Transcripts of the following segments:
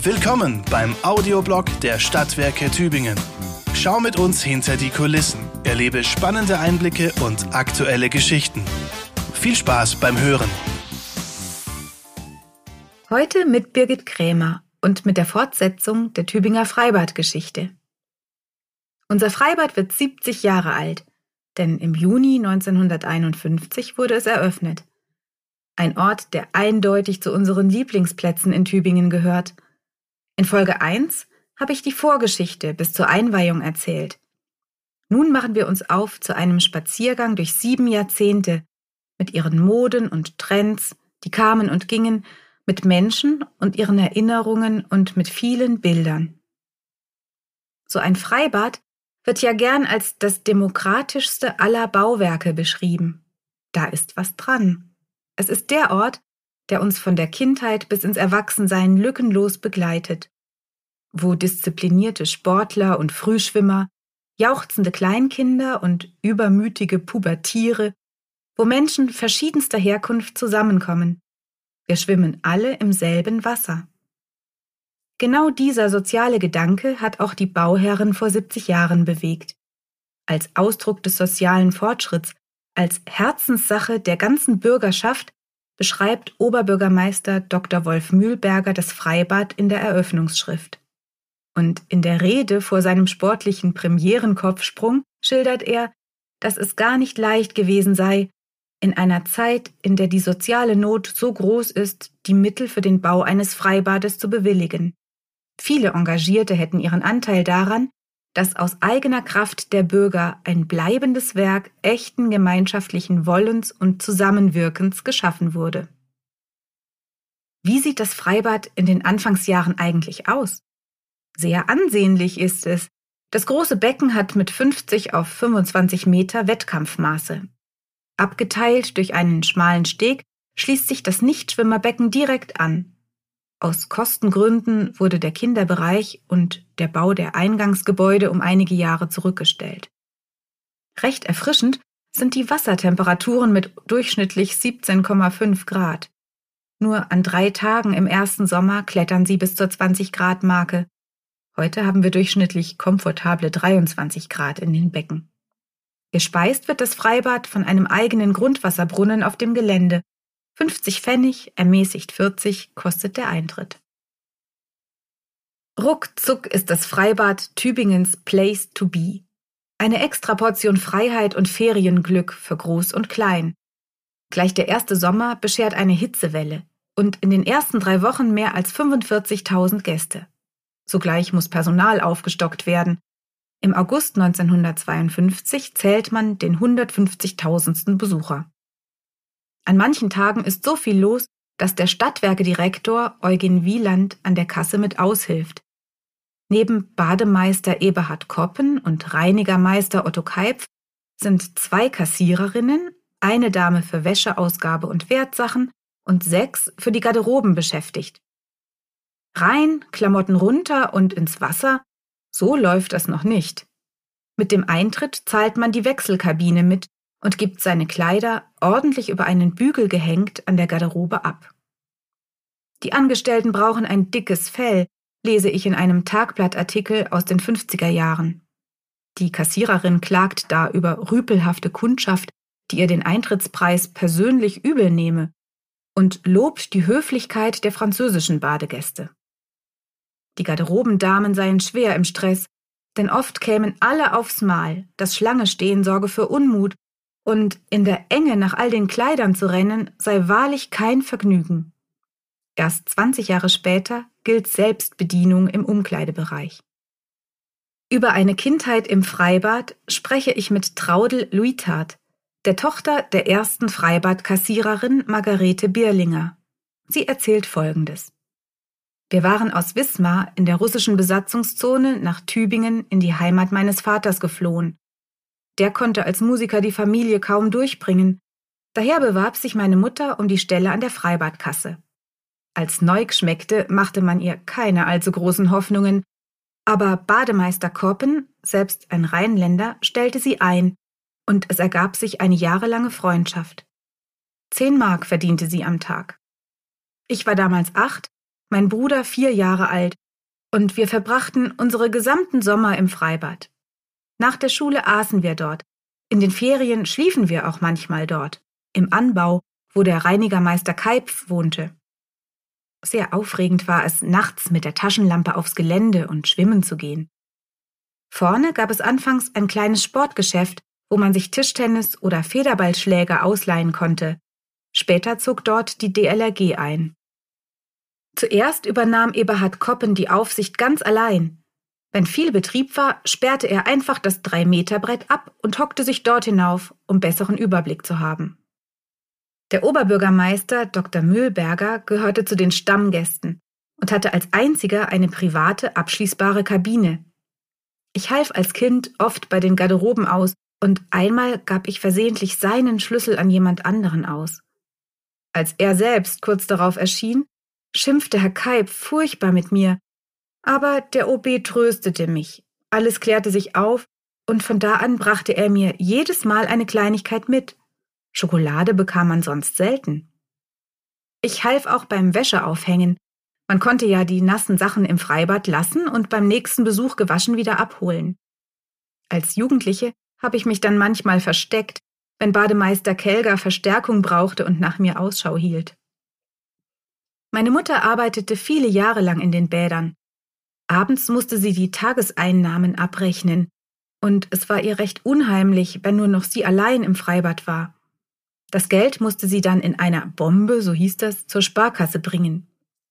Willkommen beim Audioblog der Stadtwerke Tübingen. Schau mit uns hinter die Kulissen, erlebe spannende Einblicke und aktuelle Geschichten. Viel Spaß beim Hören. Heute mit Birgit Krämer und mit der Fortsetzung der Tübinger Freibadgeschichte. Unser Freibad wird 70 Jahre alt, denn im Juni 1951 wurde es eröffnet. Ein Ort, der eindeutig zu unseren Lieblingsplätzen in Tübingen gehört. In Folge 1 habe ich die Vorgeschichte bis zur Einweihung erzählt. Nun machen wir uns auf zu einem Spaziergang durch sieben Jahrzehnte mit ihren Moden und Trends, die kamen und gingen, mit Menschen und ihren Erinnerungen und mit vielen Bildern. So ein Freibad wird ja gern als das demokratischste aller Bauwerke beschrieben. Da ist was dran. Es ist der Ort, der uns von der Kindheit bis ins Erwachsensein lückenlos begleitet, wo disziplinierte Sportler und Frühschwimmer, jauchzende Kleinkinder und übermütige Pubertiere, wo Menschen verschiedenster Herkunft zusammenkommen. Wir schwimmen alle im selben Wasser. Genau dieser soziale Gedanke hat auch die Bauherren vor 70 Jahren bewegt. Als Ausdruck des sozialen Fortschritts als Herzenssache der ganzen Bürgerschaft beschreibt Oberbürgermeister Dr. Wolf Mühlberger das Freibad in der Eröffnungsschrift. Und in der Rede vor seinem sportlichen Premierenkopfsprung schildert er, dass es gar nicht leicht gewesen sei, in einer Zeit, in der die soziale Not so groß ist, die Mittel für den Bau eines Freibades zu bewilligen. Viele Engagierte hätten ihren Anteil daran, dass aus eigener Kraft der Bürger ein bleibendes Werk echten gemeinschaftlichen Wollens und Zusammenwirkens geschaffen wurde. Wie sieht das Freibad in den Anfangsjahren eigentlich aus? Sehr ansehnlich ist es. Das große Becken hat mit 50 auf 25 Meter Wettkampfmaße. Abgeteilt durch einen schmalen Steg schließt sich das Nichtschwimmerbecken direkt an. Aus Kostengründen wurde der Kinderbereich und der Bau der Eingangsgebäude um einige Jahre zurückgestellt. Recht erfrischend sind die Wassertemperaturen mit durchschnittlich 17,5 Grad. Nur an drei Tagen im ersten Sommer klettern sie bis zur 20 Grad Marke. Heute haben wir durchschnittlich komfortable 23 Grad in den Becken. Gespeist wird das Freibad von einem eigenen Grundwasserbrunnen auf dem Gelände 50 Pfennig, ermäßigt 40, kostet der Eintritt. Ruckzuck ist das Freibad Tübingens Place to Be. Eine Extraportion Freiheit und Ferienglück für Groß und Klein. Gleich der erste Sommer beschert eine Hitzewelle und in den ersten drei Wochen mehr als 45.000 Gäste. Sogleich muss Personal aufgestockt werden. Im August 1952 zählt man den 150.000. Besucher. An manchen Tagen ist so viel los, dass der Stadtwerkedirektor Eugen Wieland an der Kasse mit aushilft. Neben Bademeister Eberhard Koppen und Reinigermeister Otto Keipf sind zwei Kassiererinnen, eine Dame für Wäscheausgabe und Wertsachen und sechs für die Garderoben beschäftigt. Rein, Klamotten runter und ins Wasser, so läuft das noch nicht. Mit dem Eintritt zahlt man die Wechselkabine mit und gibt seine Kleider ordentlich über einen Bügel gehängt an der Garderobe ab. Die Angestellten brauchen ein dickes Fell, lese ich in einem Tagblattartikel aus den 50er Jahren. Die Kassiererin klagt da über rüpelhafte Kundschaft, die ihr den Eintrittspreis persönlich übel nehme, und lobt die Höflichkeit der französischen Badegäste. Die Garderobendamen seien schwer im Stress, denn oft kämen alle aufs Mal, das Schlange stehen sorge für Unmut und in der Enge nach all den Kleidern zu rennen, sei wahrlich kein Vergnügen. Erst 20 Jahre später gilt Selbstbedienung im Umkleidebereich. Über eine Kindheit im Freibad spreche ich mit Traudel Luitard, der Tochter der ersten Freibadkassiererin Margarete Bierlinger. Sie erzählt Folgendes. Wir waren aus Wismar in der russischen Besatzungszone nach Tübingen in die Heimat meines Vaters geflohen der konnte als Musiker die Familie kaum durchbringen. Daher bewarb sich meine Mutter um die Stelle an der Freibadkasse. Als Neug schmeckte, machte man ihr keine allzu großen Hoffnungen, aber Bademeister Korpen, selbst ein Rheinländer, stellte sie ein, und es ergab sich eine jahrelange Freundschaft. Zehn Mark verdiente sie am Tag. Ich war damals acht, mein Bruder vier Jahre alt, und wir verbrachten unsere gesamten Sommer im Freibad. Nach der Schule aßen wir dort. In den Ferien schliefen wir auch manchmal dort, im Anbau, wo der Reinigermeister Keipf wohnte. Sehr aufregend war es, nachts mit der Taschenlampe aufs Gelände und schwimmen zu gehen. Vorne gab es anfangs ein kleines Sportgeschäft, wo man sich Tischtennis oder Federballschläger ausleihen konnte. Später zog dort die DLRG ein. Zuerst übernahm Eberhard Koppen die Aufsicht ganz allein. Wenn viel Betrieb war, sperrte er einfach das Drei-Meter-Brett ab und hockte sich dort hinauf, um besseren Überblick zu haben. Der Oberbürgermeister Dr. Mühlberger gehörte zu den Stammgästen und hatte als einziger eine private, abschließbare Kabine. Ich half als Kind oft bei den Garderoben aus und einmal gab ich versehentlich seinen Schlüssel an jemand anderen aus. Als er selbst kurz darauf erschien, schimpfte Herr Keib furchtbar mit mir, aber der OB tröstete mich, alles klärte sich auf, und von da an brachte er mir jedes Mal eine Kleinigkeit mit. Schokolade bekam man sonst selten. Ich half auch beim Wäscheaufhängen. Man konnte ja die nassen Sachen im Freibad lassen und beim nächsten Besuch gewaschen wieder abholen. Als Jugendliche habe ich mich dann manchmal versteckt, wenn Bademeister Kelger Verstärkung brauchte und nach mir Ausschau hielt. Meine Mutter arbeitete viele Jahre lang in den Bädern. Abends musste sie die Tageseinnahmen abrechnen, und es war ihr recht unheimlich, wenn nur noch sie allein im Freibad war. Das Geld musste sie dann in einer Bombe, so hieß das, zur Sparkasse bringen.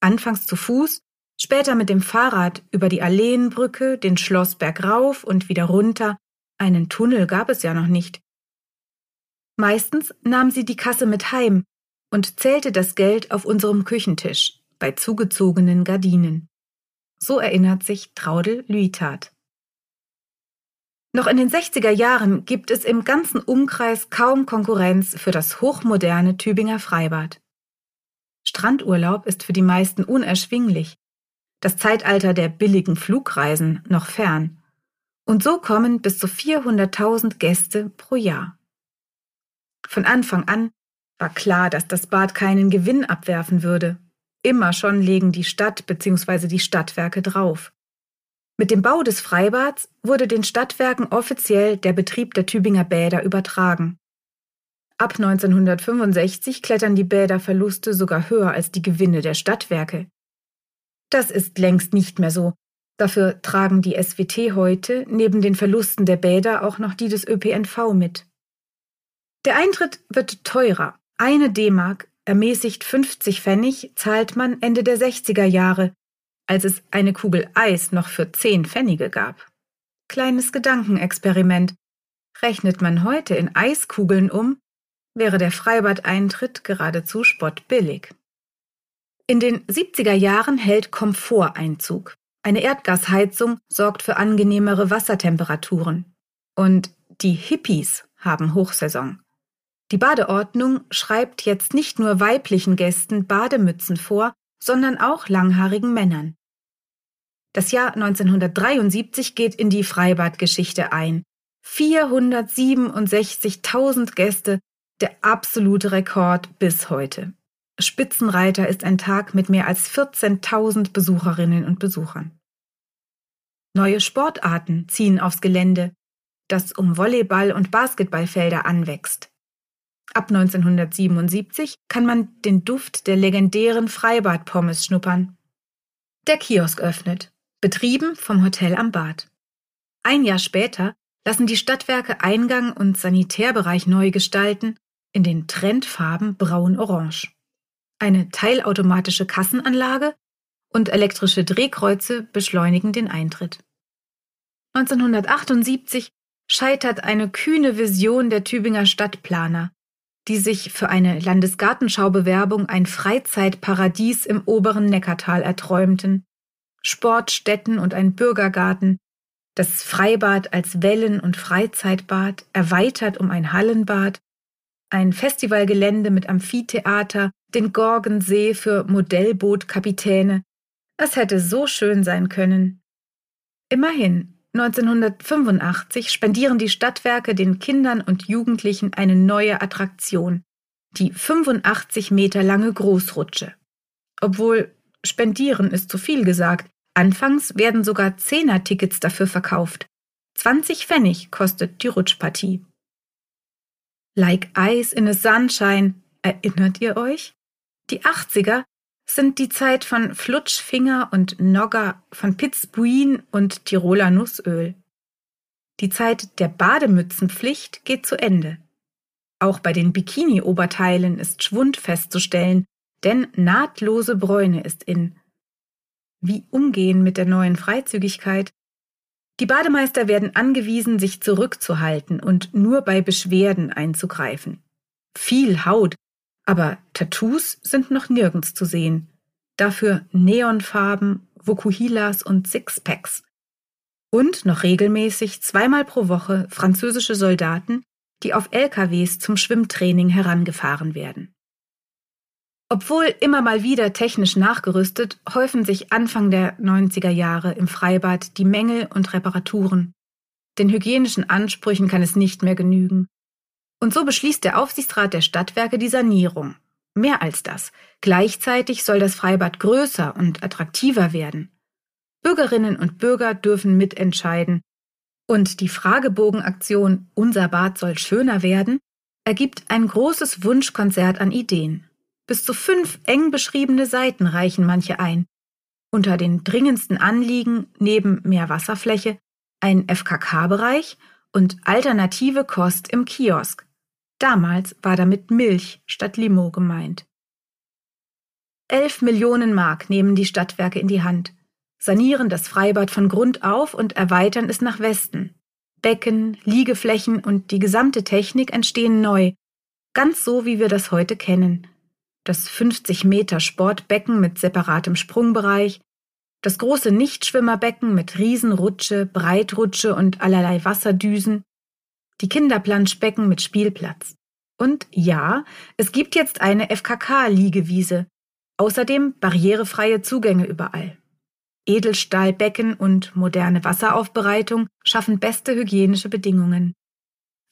Anfangs zu Fuß, später mit dem Fahrrad über die Alleenbrücke, den Schlossberg rauf und wieder runter. Einen Tunnel gab es ja noch nicht. Meistens nahm sie die Kasse mit heim und zählte das Geld auf unserem Küchentisch bei zugezogenen Gardinen. So erinnert sich Traudel Lüitat. Noch in den 60er Jahren gibt es im ganzen Umkreis kaum Konkurrenz für das hochmoderne Tübinger Freibad. Strandurlaub ist für die meisten unerschwinglich, das Zeitalter der billigen Flugreisen noch fern. Und so kommen bis zu 400.000 Gäste pro Jahr. Von Anfang an war klar, dass das Bad keinen Gewinn abwerfen würde. Immer schon legen die Stadt bzw. die Stadtwerke drauf. Mit dem Bau des Freibads wurde den Stadtwerken offiziell der Betrieb der Tübinger Bäder übertragen. Ab 1965 klettern die Bäderverluste sogar höher als die Gewinne der Stadtwerke. Das ist längst nicht mehr so. Dafür tragen die SWT heute neben den Verlusten der Bäder auch noch die des ÖPNV mit. Der Eintritt wird teurer. Eine D-Mark, ermäßigt 50 Pfennig, zahlt man Ende der 60er Jahre als es eine Kugel Eis noch für zehn Pfennige gab. Kleines Gedankenexperiment. Rechnet man heute in Eiskugeln um, wäre der Freibadeintritt geradezu spottbillig. In den 70er Jahren hält Komfort Einzug. Eine Erdgasheizung sorgt für angenehmere Wassertemperaturen. Und die Hippies haben Hochsaison. Die Badeordnung schreibt jetzt nicht nur weiblichen Gästen Bademützen vor, sondern auch langhaarigen Männern. Das Jahr 1973 geht in die Freibadgeschichte ein. 467.000 Gäste, der absolute Rekord bis heute. Spitzenreiter ist ein Tag mit mehr als 14.000 Besucherinnen und Besuchern. Neue Sportarten ziehen aufs Gelände, das um Volleyball- und Basketballfelder anwächst. Ab 1977 kann man den Duft der legendären Freibadpommes schnuppern. Der Kiosk öffnet betrieben vom Hotel am Bad. Ein Jahr später lassen die Stadtwerke Eingang und Sanitärbereich neu gestalten in den Trendfarben braun-orange. Eine teilautomatische Kassenanlage und elektrische Drehkreuze beschleunigen den Eintritt. 1978 scheitert eine kühne Vision der Tübinger Stadtplaner, die sich für eine Landesgartenschaubewerbung ein Freizeitparadies im oberen Neckartal erträumten Sportstätten und ein Bürgergarten, das Freibad als Wellen- und Freizeitbad, erweitert um ein Hallenbad, ein Festivalgelände mit Amphitheater, den Gorgensee für Modellbootkapitäne. Es hätte so schön sein können. Immerhin, 1985 spendieren die Stadtwerke den Kindern und Jugendlichen eine neue Attraktion, die 85 Meter lange Großrutsche. Obwohl Spendieren ist zu viel gesagt. Anfangs werden sogar Zehner-Tickets dafür verkauft. 20 Pfennig kostet die Rutschpartie. Like Ice in a Sunshine, erinnert ihr euch? Die 80er sind die Zeit von Flutschfinger und Nogger, von Pitzbuin und Tiroler Nussöl. Die Zeit der Bademützenpflicht geht zu Ende. Auch bei den Bikini-Oberteilen ist Schwund festzustellen, denn nahtlose Bräune ist in. Wie umgehen mit der neuen Freizügigkeit? Die Bademeister werden angewiesen, sich zurückzuhalten und nur bei Beschwerden einzugreifen. Viel Haut, aber Tattoos sind noch nirgends zu sehen. Dafür Neonfarben, Vokuhilas und Sixpacks. Und noch regelmäßig zweimal pro Woche französische Soldaten, die auf LKWs zum Schwimmtraining herangefahren werden. Obwohl immer mal wieder technisch nachgerüstet, häufen sich Anfang der 90er Jahre im Freibad die Mängel und Reparaturen. Den hygienischen Ansprüchen kann es nicht mehr genügen. Und so beschließt der Aufsichtsrat der Stadtwerke die Sanierung. Mehr als das. Gleichzeitig soll das Freibad größer und attraktiver werden. Bürgerinnen und Bürger dürfen mitentscheiden. Und die Fragebogenaktion Unser Bad soll schöner werden ergibt ein großes Wunschkonzert an Ideen. Bis zu fünf eng beschriebene Seiten reichen manche ein. Unter den dringendsten Anliegen neben mehr Wasserfläche ein FKK-Bereich und alternative Kost im Kiosk. Damals war damit Milch statt Limo gemeint. Elf Millionen Mark nehmen die Stadtwerke in die Hand sanieren das Freibad von Grund auf und erweitern es nach Westen. Becken, Liegeflächen und die gesamte Technik entstehen neu, ganz so wie wir das heute kennen. Das 50 Meter Sportbecken mit separatem Sprungbereich, das große Nichtschwimmerbecken mit Riesenrutsche, Breitrutsche und allerlei Wasserdüsen, die Kinderplanschbecken mit Spielplatz. Und ja, es gibt jetzt eine FKK-Liegewiese, außerdem barrierefreie Zugänge überall. Edelstahlbecken und moderne Wasseraufbereitung schaffen beste hygienische Bedingungen.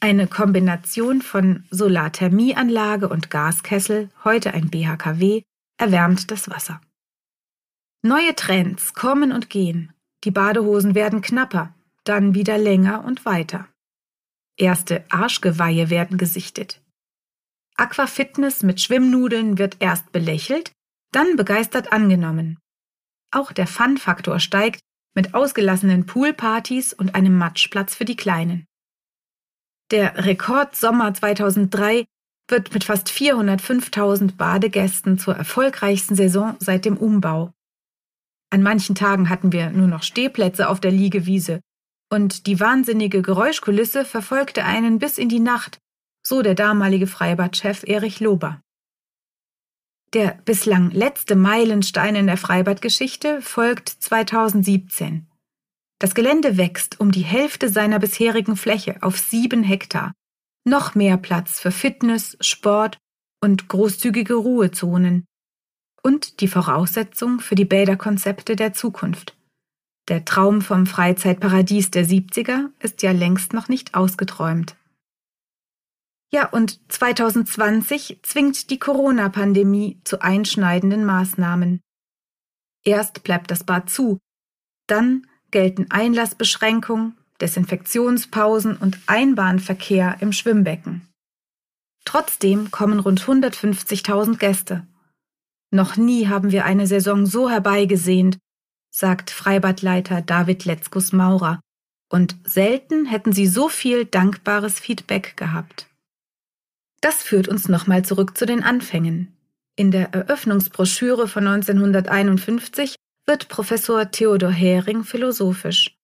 Eine Kombination von Solarthermieanlage und Gaskessel, heute ein BHKW, erwärmt das Wasser. Neue Trends kommen und gehen. Die Badehosen werden knapper, dann wieder länger und weiter. Erste Arschgeweihe werden gesichtet. Aquafitness mit Schwimmnudeln wird erst belächelt, dann begeistert angenommen. Auch der Fun-Faktor steigt mit ausgelassenen Poolpartys und einem Matschplatz für die Kleinen. Der Rekordsommer 2003 wird mit fast 405.000 Badegästen zur erfolgreichsten Saison seit dem Umbau. An manchen Tagen hatten wir nur noch Stehplätze auf der Liegewiese und die wahnsinnige Geräuschkulisse verfolgte einen bis in die Nacht, so der damalige Freibadchef Erich Lober. Der bislang letzte Meilenstein in der Freibadgeschichte folgt 2017. Das Gelände wächst um die Hälfte seiner bisherigen Fläche auf sieben Hektar. Noch mehr Platz für Fitness, Sport und großzügige Ruhezonen. Und die Voraussetzung für die Bäderkonzepte der Zukunft. Der Traum vom Freizeitparadies der 70er ist ja längst noch nicht ausgeträumt. Ja, und 2020 zwingt die Corona-Pandemie zu einschneidenden Maßnahmen. Erst bleibt das Bad zu, dann gelten Einlassbeschränkungen, Desinfektionspausen und Einbahnverkehr im Schwimmbecken. Trotzdem kommen rund 150.000 Gäste. Noch nie haben wir eine Saison so herbeigesehnt, sagt Freibadleiter David Letzkus Maurer, und selten hätten sie so viel dankbares Feedback gehabt. Das führt uns nochmal zurück zu den Anfängen. In der Eröffnungsbroschüre von 1951 wird Professor Theodor Hering philosophisch.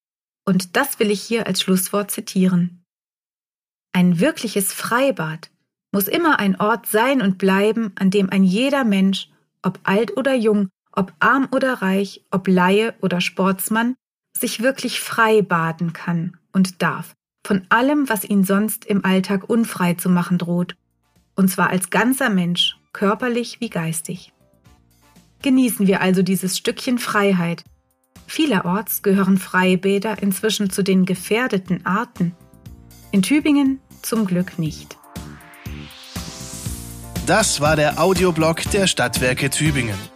Und das will ich hier als Schlusswort zitieren. Ein wirkliches Freibad muss immer ein Ort sein und bleiben, an dem ein jeder Mensch, ob alt oder jung, ob arm oder reich, ob Laie oder Sportsmann, sich wirklich frei baden kann und darf, von allem, was ihn sonst im Alltag unfrei zu machen droht und zwar als ganzer Mensch, körperlich wie geistig. Genießen wir also dieses Stückchen Freiheit. Vielerorts gehören Freibäder inzwischen zu den gefährdeten Arten. In Tübingen zum Glück nicht. Das war der Audioblog der Stadtwerke Tübingen.